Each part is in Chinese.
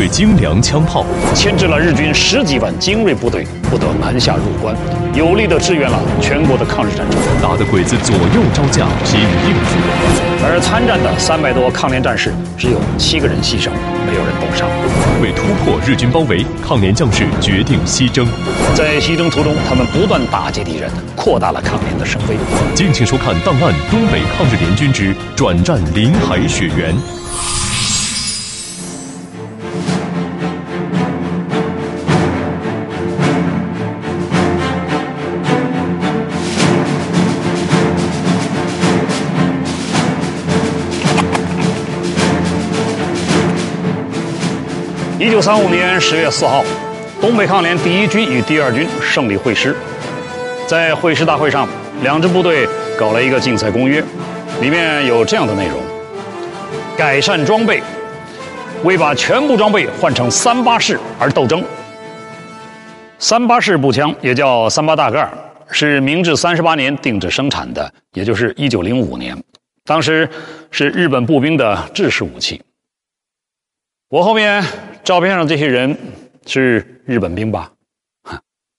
对精良枪炮，牵制了日军十几万精锐部队，不得南下入关，有力地支援了全国的抗日战争，打得鬼子左右招架，疲于应付。而参战的三百多抗联战士，只有七个人牺牲，没有人冻伤。为突破日军包围，抗联将士决定西征。在西征途中，他们不断打击敌人，扩大了抗联的声威。敬请收看档案《东北抗日联军之转战临海雪原》。九三五年十月四号，东北抗联第一军与第二军胜利会师。在会师大会上，两支部队搞了一个竞赛公约，里面有这样的内容：改善装备，为把全部装备换成三八式而斗争。三八式步枪也叫三八大盖，是明治三十八年定制生产的，也就是一九零五年。当时是日本步兵的制式武器。我后面照片上这些人是日本兵吧？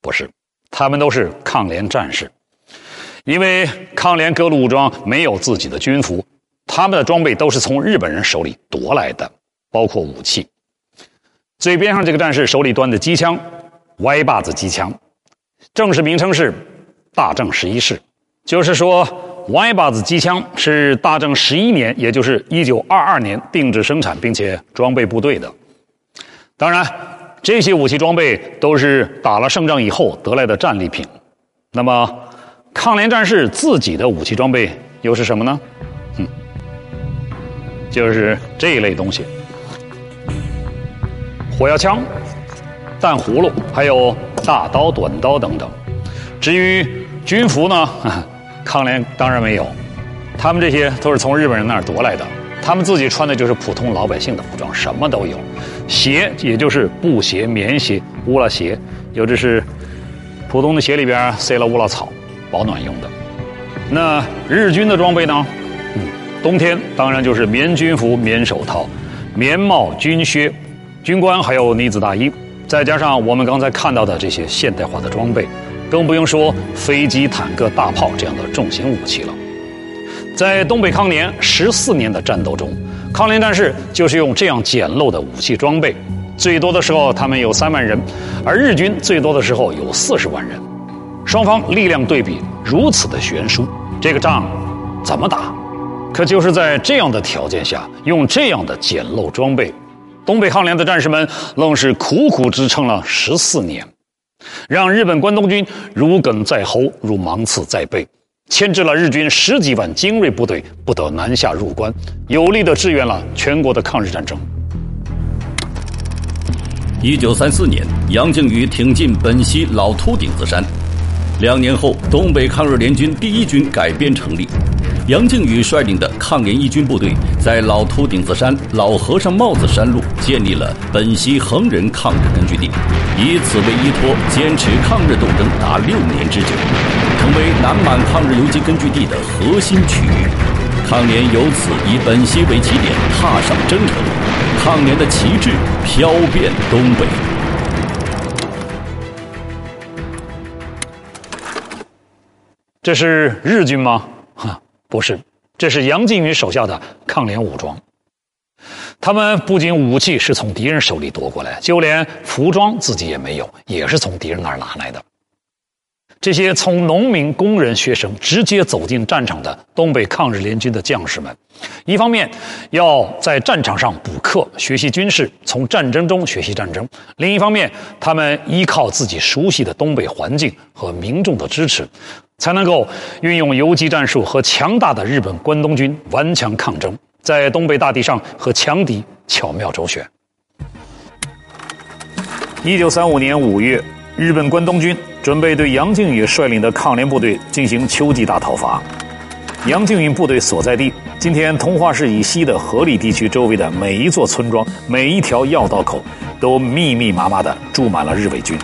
不是，他们都是抗联战士。因为抗联各路武装没有自己的军服，他们的装备都是从日本人手里夺来的，包括武器。最边上这个战士手里端的机枪，歪把子机枪，正式名称是大正十一式，就是说。歪把子机枪是大正十一年，也就是一九二二年定制生产，并且装备部队的。当然，这些武器装备都是打了胜仗以后得来的战利品。那么，抗联战士自己的武器装备又是什么呢？嗯，就是这一类东西：火药枪、弹葫芦，还有大刀、短刀等等。至于军服呢？抗联当然没有，他们这些都是从日本人那儿夺来的。他们自己穿的就是普通老百姓的服装，什么都有。鞋也就是布鞋、棉鞋、乌拉鞋，有的是普通的鞋里边塞了乌拉草，保暖用的。那日军的装备呢？嗯，冬天当然就是棉军服、棉手套、棉帽、军靴、军官，还有呢子大衣，再加上我们刚才看到的这些现代化的装备。更不用说飞机、坦克、大炮这样的重型武器了。在东北抗联十四年的战斗中，抗联战士就是用这样简陋的武器装备，最多的时候他们有三万人，而日军最多的时候有四十万人。双方力量对比如此的悬殊，这个仗怎么打？可就是在这样的条件下，用这样的简陋装备，东北抗联的战士们愣是苦苦支撑了十四年。让日本关东军如鲠在喉，如芒刺在背，牵制了日军十几万精锐部队，不得南下入关，有力的支援了全国的抗日战争。一九三四年，杨靖宇挺进本溪老秃顶子山，两年后，东北抗日联军第一军改编成立。杨靖宇率领的抗联一军部队在老秃顶子山、老和尚帽子山路建立了本溪横人抗日根据地，以此为依托，坚持抗日斗争达六年之久，成为南满抗日游击根据地的核心区域。抗联由此以本溪为起点，踏上征程，抗联的旗帜飘遍东北。这是日军吗？不是，这是杨靖宇手下的抗联武装。他们不仅武器是从敌人手里夺过来，就连服装自己也没有，也是从敌人那儿拿来的。这些从农民、工人、学生直接走进战场的东北抗日联军的将士们，一方面要在战场上补课、学习军事，从战争中学习战争；另一方面，他们依靠自己熟悉的东北环境和民众的支持。才能够运用游击战术和强大的日本关东军顽强抗争，在东北大地上和强敌巧妙周旋。一九三五年五月，日本关东军准备对杨靖宇率领的抗联部队进行秋季大讨伐。杨靖宇部队所在地，今天通化市以西的河里地区周围的每一座村庄、每一条要道口，都密密麻麻地住满了日伪军。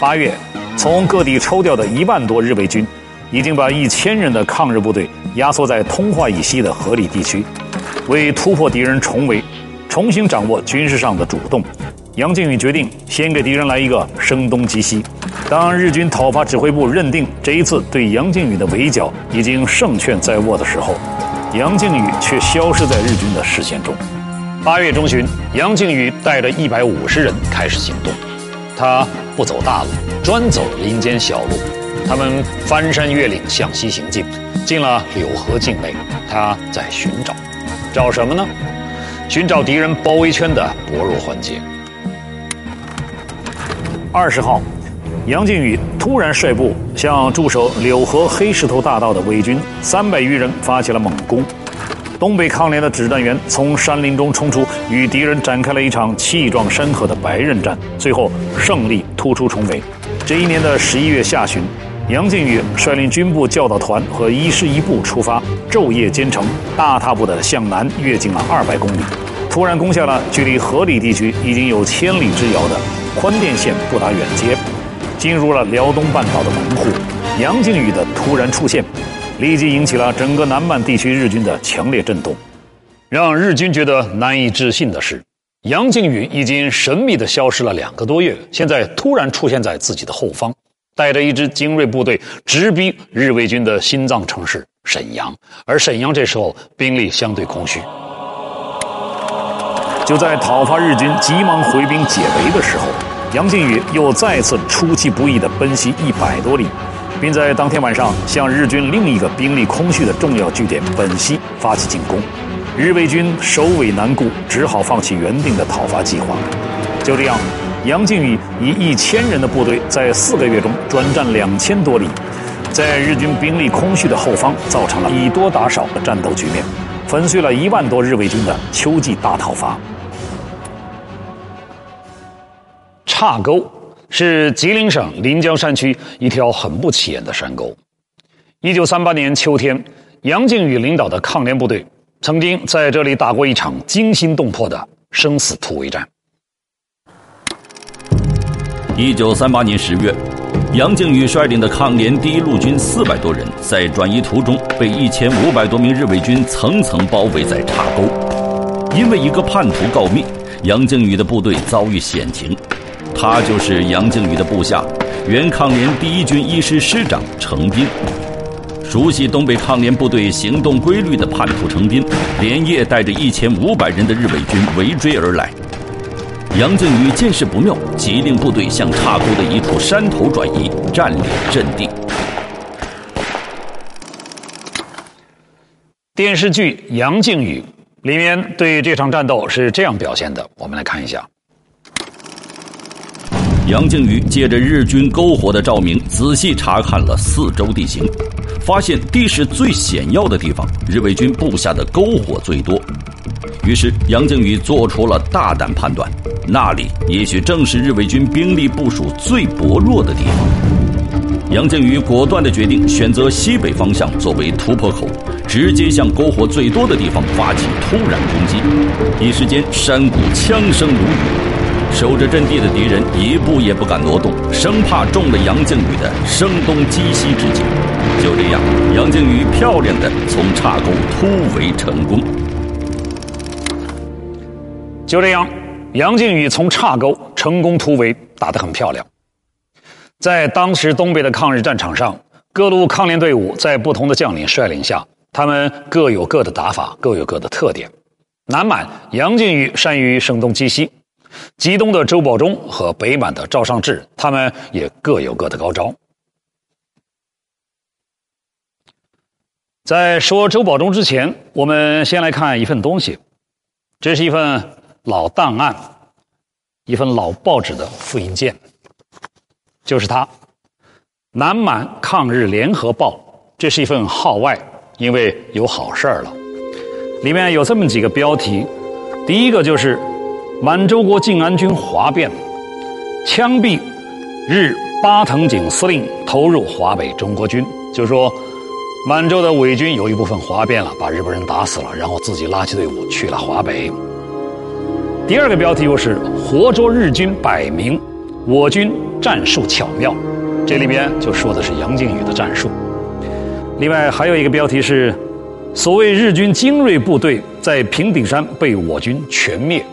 八月。从各地抽调的一万多日伪军，已经把一千人的抗日部队压缩在通化以西的河里地区，为突破敌人重围，重新掌握军事上的主动。杨靖宇决定先给敌人来一个声东击西。当日军讨伐指挥部认定这一次对杨靖宇的围剿已经胜券在握的时候，杨靖宇却消失在日军的视线中。八月中旬，杨靖宇带着一百五十人开始行动。他不走大路，专走林间小路。他们翻山越岭向西行进，进了柳河境内。他在寻找，找什么呢？寻找敌人包围圈的薄弱环节。二十号，杨靖宇突然率部向驻守柳河黑石头大道的伪军三百余人发起了猛攻。东北抗联的指战员从山林中冲出，与敌人展开了一场气壮山河的白刃战，最后胜利突出重围。这一年的十一月下旬，杨靖宇率领军部教导团和一师一部出发，昼夜兼程，大踏步地向南跃进了二百公里，突然攻下了距离河里地区已经有千里之遥的。宽甸县不达远街，进入了辽东半岛的门户。杨靖宇的突然出现，立即引起了整个南满地区日军的强烈震动。让日军觉得难以置信的是，杨靖宇已经神秘的消失了两个多月，现在突然出现在自己的后方，带着一支精锐部队直逼日伪军的心脏城市沈阳。而沈阳这时候兵力相对空虚。就在讨伐日军急忙回兵解围的时候。杨靖宇又再次出其不意地奔袭一百多里，并在当天晚上向日军另一个兵力空虚的重要据点本溪发起进攻。日伪军首尾难顾，只好放弃原定的讨伐计划。就这样，杨靖宇以一千人的部队，在四个月中转战两千多里，在日军兵力空虚的后方，造成了以多打少的战斗局面，粉碎了一万多日伪军的秋季大讨伐。岔沟是吉林省临江山区一条很不起眼的山沟。一九三八年秋天，杨靖宇领导的抗联部队曾经在这里打过一场惊心动魄的生死突围战。一九三八年十月，杨靖宇率领的抗联第一路军四百多人在转移途中被一千五百多名日伪军层层包围在岔沟。因为一个叛徒告密，杨靖宇的部队遭遇险情。他就是杨靖宇的部下，原抗联第一军一师师长程斌。熟悉东北抗联部队行动规律的叛徒程斌，连夜带着一千五百人的日伪军围追而来。杨靖宇见势不妙，急令部队向岔沟的一处山头转移，占领阵地。电视剧《杨靖宇》里面对这场战斗是这样表现的，我们来看一下。杨靖宇借着日军篝火的照明，仔细查看了四周地形，发现地势最险要的地方，日伪军布下的篝火最多。于是，杨靖宇做出了大胆判断，那里也许正是日伪军兵力部署最薄弱的地方。杨靖宇果断地决定选择西北方向作为突破口，直接向篝火最多的地方发起突然攻击。一时间，山谷枪声如雨。守着阵地的敌人一步也不敢挪动，生怕中了杨靖宇的声东击西之计。就这样，杨靖宇漂亮的从岔沟突围成功。就这样，杨靖宇从岔沟成功突围，打得很漂亮。在当时东北的抗日战场上，各路抗联队伍在不同的将领率领下，他们各有各的打法，各有各的特点。南满杨靖宇善于声东击西。吉东的周保中和北满的赵尚志，他们也各有各的高招。在说周保中之前，我们先来看一份东西，这是一份老档案，一份老报纸的复印件，就是它，《南满抗日联合报》。这是一份号外，因为有好事儿了。里面有这么几个标题，第一个就是。满洲国靖安军哗变，枪毙日八藤井司令，投入华北中国军。就说，满洲的伪军有一部分哗变了，把日本人打死了，然后自己拉起队伍去了华北。第二个标题又是活捉日军百名，我军战术巧妙。这里边就说的是杨靖宇的战术。另外还有一个标题是，所谓日军精锐部队。在平顶山被我军全灭。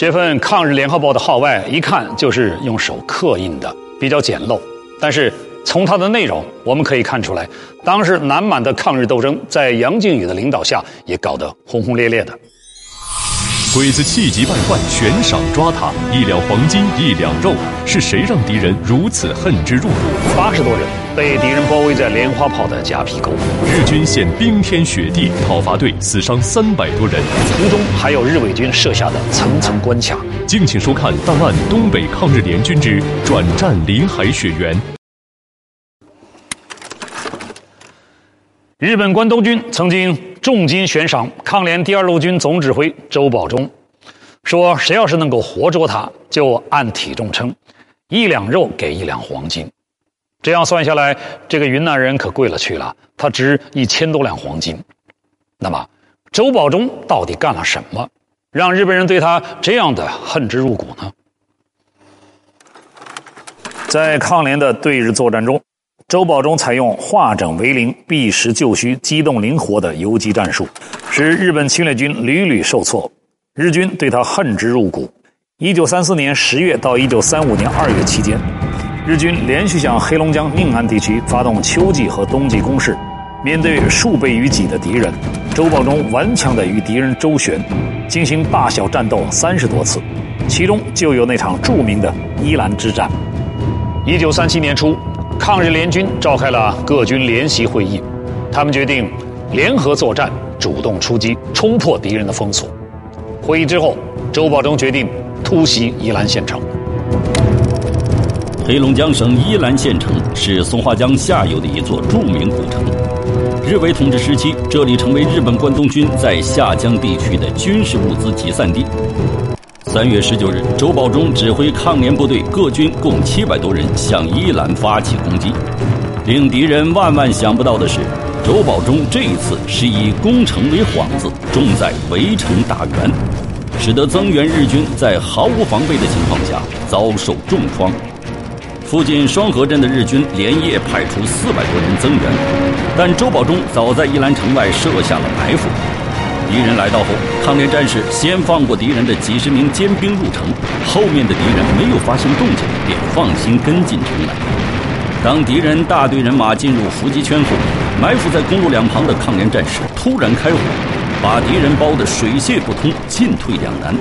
这份抗日联合报的号外一看就是用手刻印的，比较简陋。但是从它的内容，我们可以看出来，当时南满的抗日斗争在杨靖宇的领导下也搞得轰轰烈烈的。鬼子气急败坏，悬赏抓他，一两黄金，一两肉，是谁让敌人如此恨之入骨？八十多人被敌人包围在莲花炮的夹皮沟，日军现冰天雪地讨伐队死伤三百多人，途中还有日伪军设下的层层关卡。敬请收看档案《东北抗日联军之转战临海雪原》。日本关东军曾经重金悬赏抗联第二路军总指挥周保中，说谁要是能够活捉他，就按体重称，一两肉给一两黄金。这样算下来，这个云南人可贵了去了，他值一千多两黄金。那么，周保中到底干了什么，让日本人对他这样的恨之入骨呢？在抗联的对日作战中。周保中采用化整为零、避实就虚、机动灵活的游击战术，使日本侵略军屡屡受挫，日军对他恨之入骨。一九三四年十月到一九三五年二月期间，日军连续向黑龙江宁安地区发动秋季和冬季攻势，面对数倍于己的敌人，周保中顽强地与敌人周旋，进行大小战斗三十多次，其中就有那场著名的伊兰之战。一九三七年初。抗日联军召开了各军联席会议，他们决定联合作战，主动出击，冲破敌人的封锁。会议之后，周保中决定突袭宜兰县城。黑龙江省宜兰县城是松花江下游的一座著名古城，日伪统治时期，这里成为日本关东军在下江地区的军事物资集散地。三月十九日，周保中指挥抗联部队各军共七百多人向伊兰发起攻击。令敌人万万想不到的是，周保中这一次是以攻城为幌子，重在围城打援，使得增援日军在毫无防备的情况下遭受重创。附近双河镇的日军连夜派出四百多人增援，但周保中早在伊兰城外设下了埋伏。敌人来到后，抗联战士先放过敌人的几十名尖兵入城，后面的敌人没有发现动静，便放心跟进城来。当敌人大队人马进入伏击圈后，埋伏在公路两旁的抗联战士突然开火，把敌人包得水泄不通，进退两难。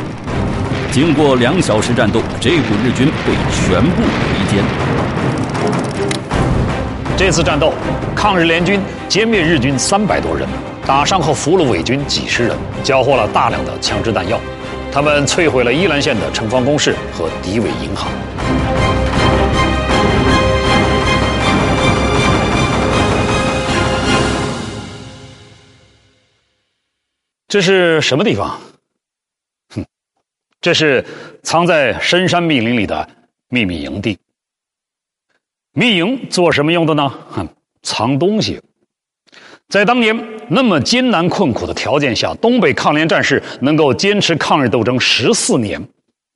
经过两小时战斗，这股日军被全部围歼。这次战斗，抗日联军歼灭日军三百多人。打伤和俘虏伪军几十人，缴获了大量的枪支弹药。他们摧毁了伊兰县的城防工事和敌伪银行。这是什么地方？哼，这是藏在深山密林里的秘密营地。密营做什么用的呢？哼，藏东西。在当年那么艰难困苦的条件下，东北抗联战士能够坚持抗日斗争十四年，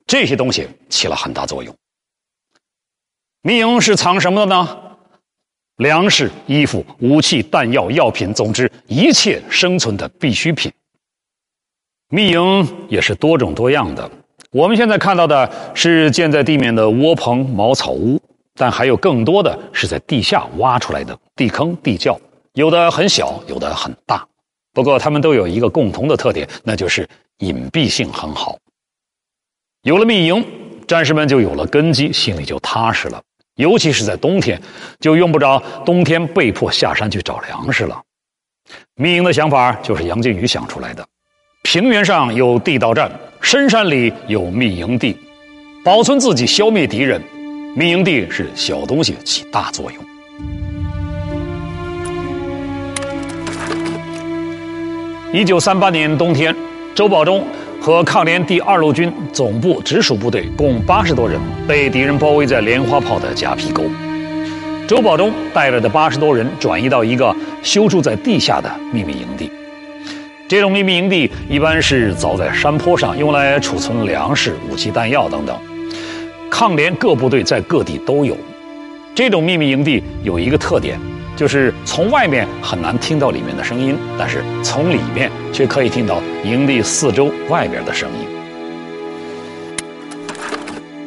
这些东西起了很大作用。密营是藏什么的呢？粮食、衣服、武器、弹药、药品，总之一切生存的必需品。密营也是多种多样的。我们现在看到的是建在地面的窝棚、茅草屋，但还有更多的是在地下挖出来的地坑、地窖。有的很小，有的很大，不过他们都有一个共同的特点，那就是隐蔽性很好。有了密营，战士们就有了根基，心里就踏实了。尤其是在冬天，就用不着冬天被迫下山去找粮食了。密营的想法就是杨靖宇想出来的。平原上有地道战，深山里有密营地，保存自己，消灭敌人。密营地是小东西起大作用。一九三八年冬天，周保中和抗联第二路军总部直属部队共八十多人被敌人包围在莲花炮的夹皮沟。周保中带来的八十多人转移到一个修筑在地下的秘密营地。这种秘密营地一般是凿在山坡上，用来储存粮食、武器、弹药等等。抗联各部队在各地都有。这种秘密营地有一个特点，就是从外面很难听到里面的声音，但是从里面却可以听到营地四周外边的声音。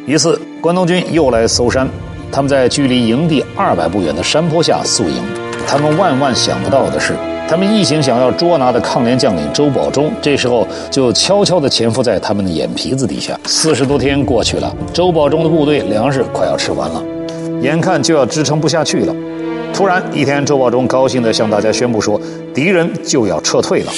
一次，关东军又来搜山，他们在距离营地二百步远的山坡下宿营。他们万万想不到的是，他们一心想要捉拿的抗联将领周保中，这时候就悄悄地潜伏在他们的眼皮子底下。四十多天过去了，周保中的部队粮食快要吃完了，眼看就要支撑不下去了。突然一天，周保中高兴地向大家宣布说：“敌人就要撤退了。”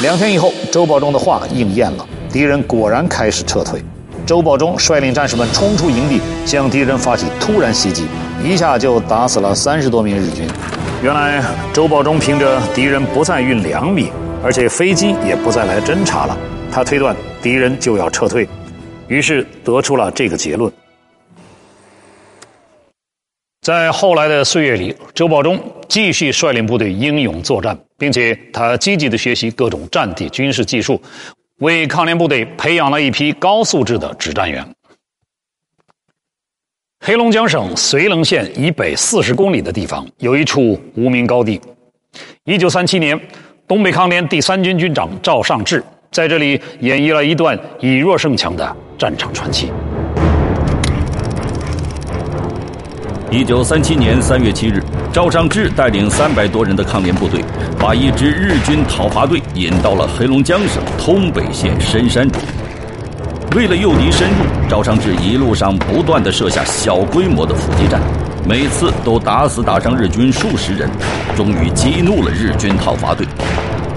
两天以后，周保中的话应验了，敌人果然开始撤退。周保中率领战士们冲出营地，向敌人发起突然袭击，一下就打死了三十多名日军。原来周保中凭着敌人不再运粮米，而且飞机也不再来侦察了，他推断敌人就要撤退，于是得出了这个结论。在后来的岁月里，周保中继续率领部队英勇作战，并且他积极的学习各种战地军事技术。为抗联部队培养了一批高素质的指战员。黑龙江省绥棱县以北四十公里的地方有一处无名高地。一九三七年，东北抗联第三军军长赵尚志在这里演绎了一段以弱胜强的战场传奇。一九三七年三月七日，赵尚志带领三百多人的抗联部队，把一支日军讨伐队引到了黑龙江省通北县深山中。为了诱敌深入，赵尚志一路上不断的设下小规模的伏击战，每次都打死打伤日军数十人，终于激怒了日军讨伐队。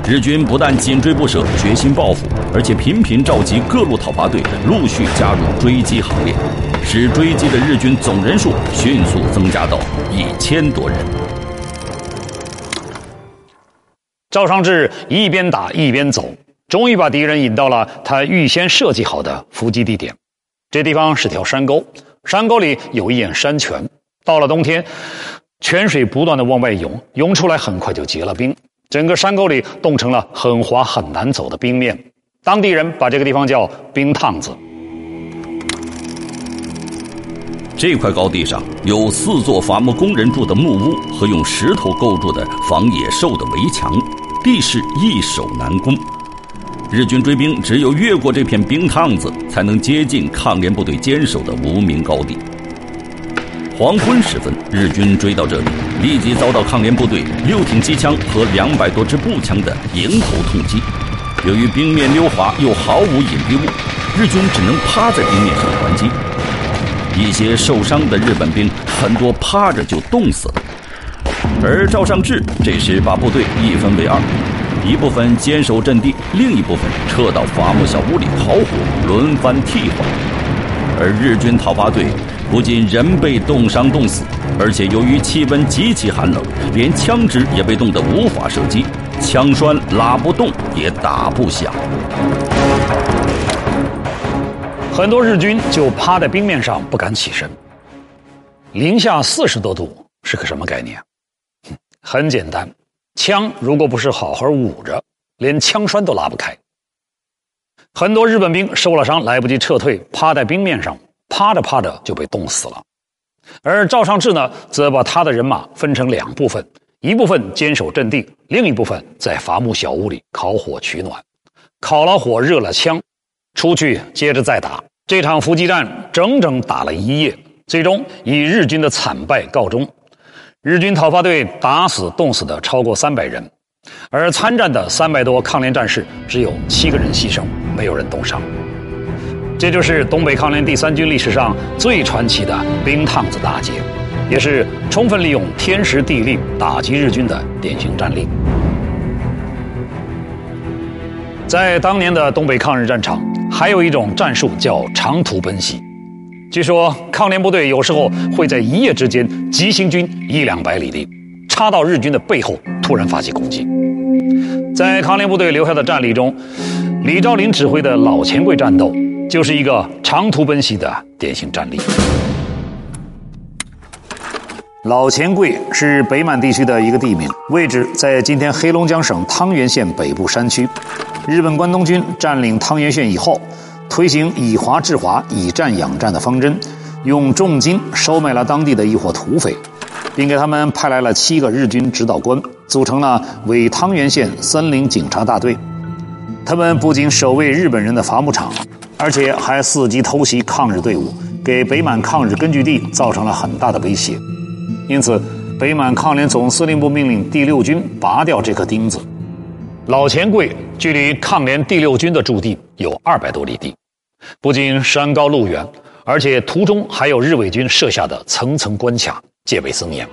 日军不但紧追不舍，决心报复，而且频频召集各路讨伐队陆续加入追击行列。使追击的日军总人数迅速增加到一千多人。赵尚志一边打一边走，终于把敌人引到了他预先设计好的伏击地点。这地方是条山沟，山沟里有一眼山泉。到了冬天，泉水不断的往外涌，涌出来很快就结了冰，整个山沟里冻成了很滑很难走的冰面。当地人把这个地方叫冰趟子。这块高地上有四座伐木工人住的木屋和用石头构筑的防野兽的围墙，地势易守难攻。日军追兵只有越过这片冰趟子，才能接近抗联部队坚守的无名高地。黄昏时分，日军追到这里，立即遭到抗联部队六挺机枪和两百多支步枪的迎头痛击。由于冰面溜滑又毫无隐蔽物，日军只能趴在冰面上还击。一些受伤的日本兵很多趴着就冻死了，而赵尚志这时把部队一分为二，一部分坚守阵地，另一部分撤到伐木小屋里烤火，轮番替换。而日军讨伐队不仅人被冻伤冻死，而且由于气温极其寒冷，连枪支也被冻得无法射击，枪栓拉不动，也打不响。很多日军就趴在冰面上不敢起身。零下四十多度是个什么概念？很简单，枪如果不是好好捂着，连枪栓都拉不开。很多日本兵受了伤，来不及撤退，趴在冰面上，趴着趴着就被冻死了。而赵尚志呢，则把他的人马分成两部分，一部分坚守阵地，另一部分在伐木小屋里烤火取暖。烤了火，热了枪，出去接着再打。这场伏击战整整打了一夜，最终以日军的惨败告终。日军讨伐队打死、冻死的超过三百人，而参战的三百多抗联战士只有七个人牺牲，没有人冻伤。这就是东北抗联第三军历史上最传奇的冰趟子大捷，也是充分利用天时地利打击日军的典型战例。在当年的东北抗日战场。还有一种战术叫长途奔袭，据说抗联部队有时候会在一夜之间急行军一两百里地，插到日军的背后突然发起攻击。在抗联部队留下的战例中，李兆林指挥的老钱柜战斗就是一个长途奔袭的典型战例。老钱柜是北满地区的一个地名，位置在今天黑龙江省汤原县北部山区。日本关东军占领汤原县以后，推行以华制华、以战养战的方针，用重金收买了当地的一伙土匪，并给他们派来了七个日军指导官，组成了伪汤原县森林警察大队。他们不仅守卫日本人的伐木场，而且还伺机偷袭抗日队伍，给北满抗日根据地造成了很大的威胁。因此，北满抗联总司令部命令第六军拔掉这颗钉子。老钱贵距离抗联第六军的驻地有二百多里地，不仅山高路远，而且途中还有日伪军设下的层层关卡，戒备森严。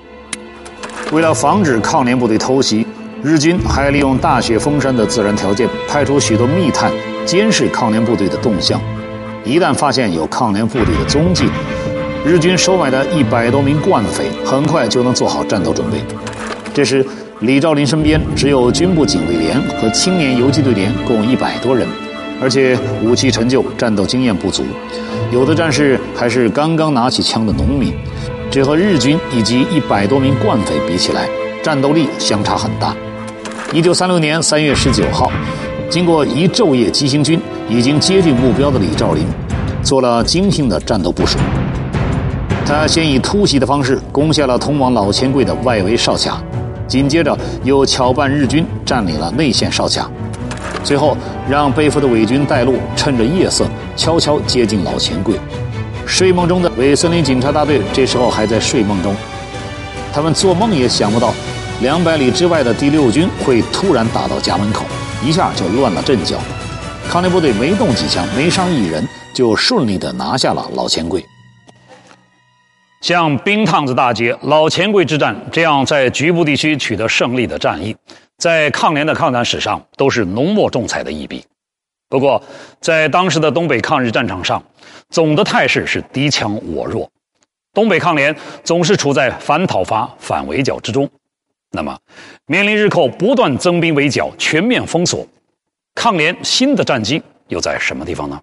为了防止抗联部队偷袭，日军还利用大雪封山的自然条件，派出许多密探监视抗联部队的动向。一旦发现有抗联部队的踪迹，日军收买的一百多名惯匪很快就能做好战斗准备。这时，李兆林身边只有军部警卫连和青年游击队连共一百多人，而且武器陈旧，战斗经验不足，有的战士还是刚刚拿起枪的农民。这和日军以及一百多名惯匪比起来，战斗力相差很大。一九三六年三月十九号，经过一昼夜急行军，已经接近目标的李兆林，做了精心的战斗部署。他先以突袭的方式攻下了通往老钱柜的外围哨卡，紧接着又巧扮日军占领了内线哨卡，最后让背负的伪军带路，趁着夜色悄悄接近老钱柜。睡梦中的伪森林警察大队这时候还在睡梦中，他们做梦也想不到。两百里之外的第六军会突然打到家门口，一下就乱了阵脚。抗联部队没动几枪，没伤一人，就顺利的拿下了老钱柜。像冰趟子大捷、老钱柜之战这样在局部地区取得胜利的战役，在抗联的抗战史上都是浓墨重彩的一笔。不过，在当时的东北抗日战场上，总的态势是敌强我弱，东北抗联总是处在反讨伐、反围剿之中。那么，面临日寇不断增兵围剿、全面封锁，抗联新的战机又在什么地方呢？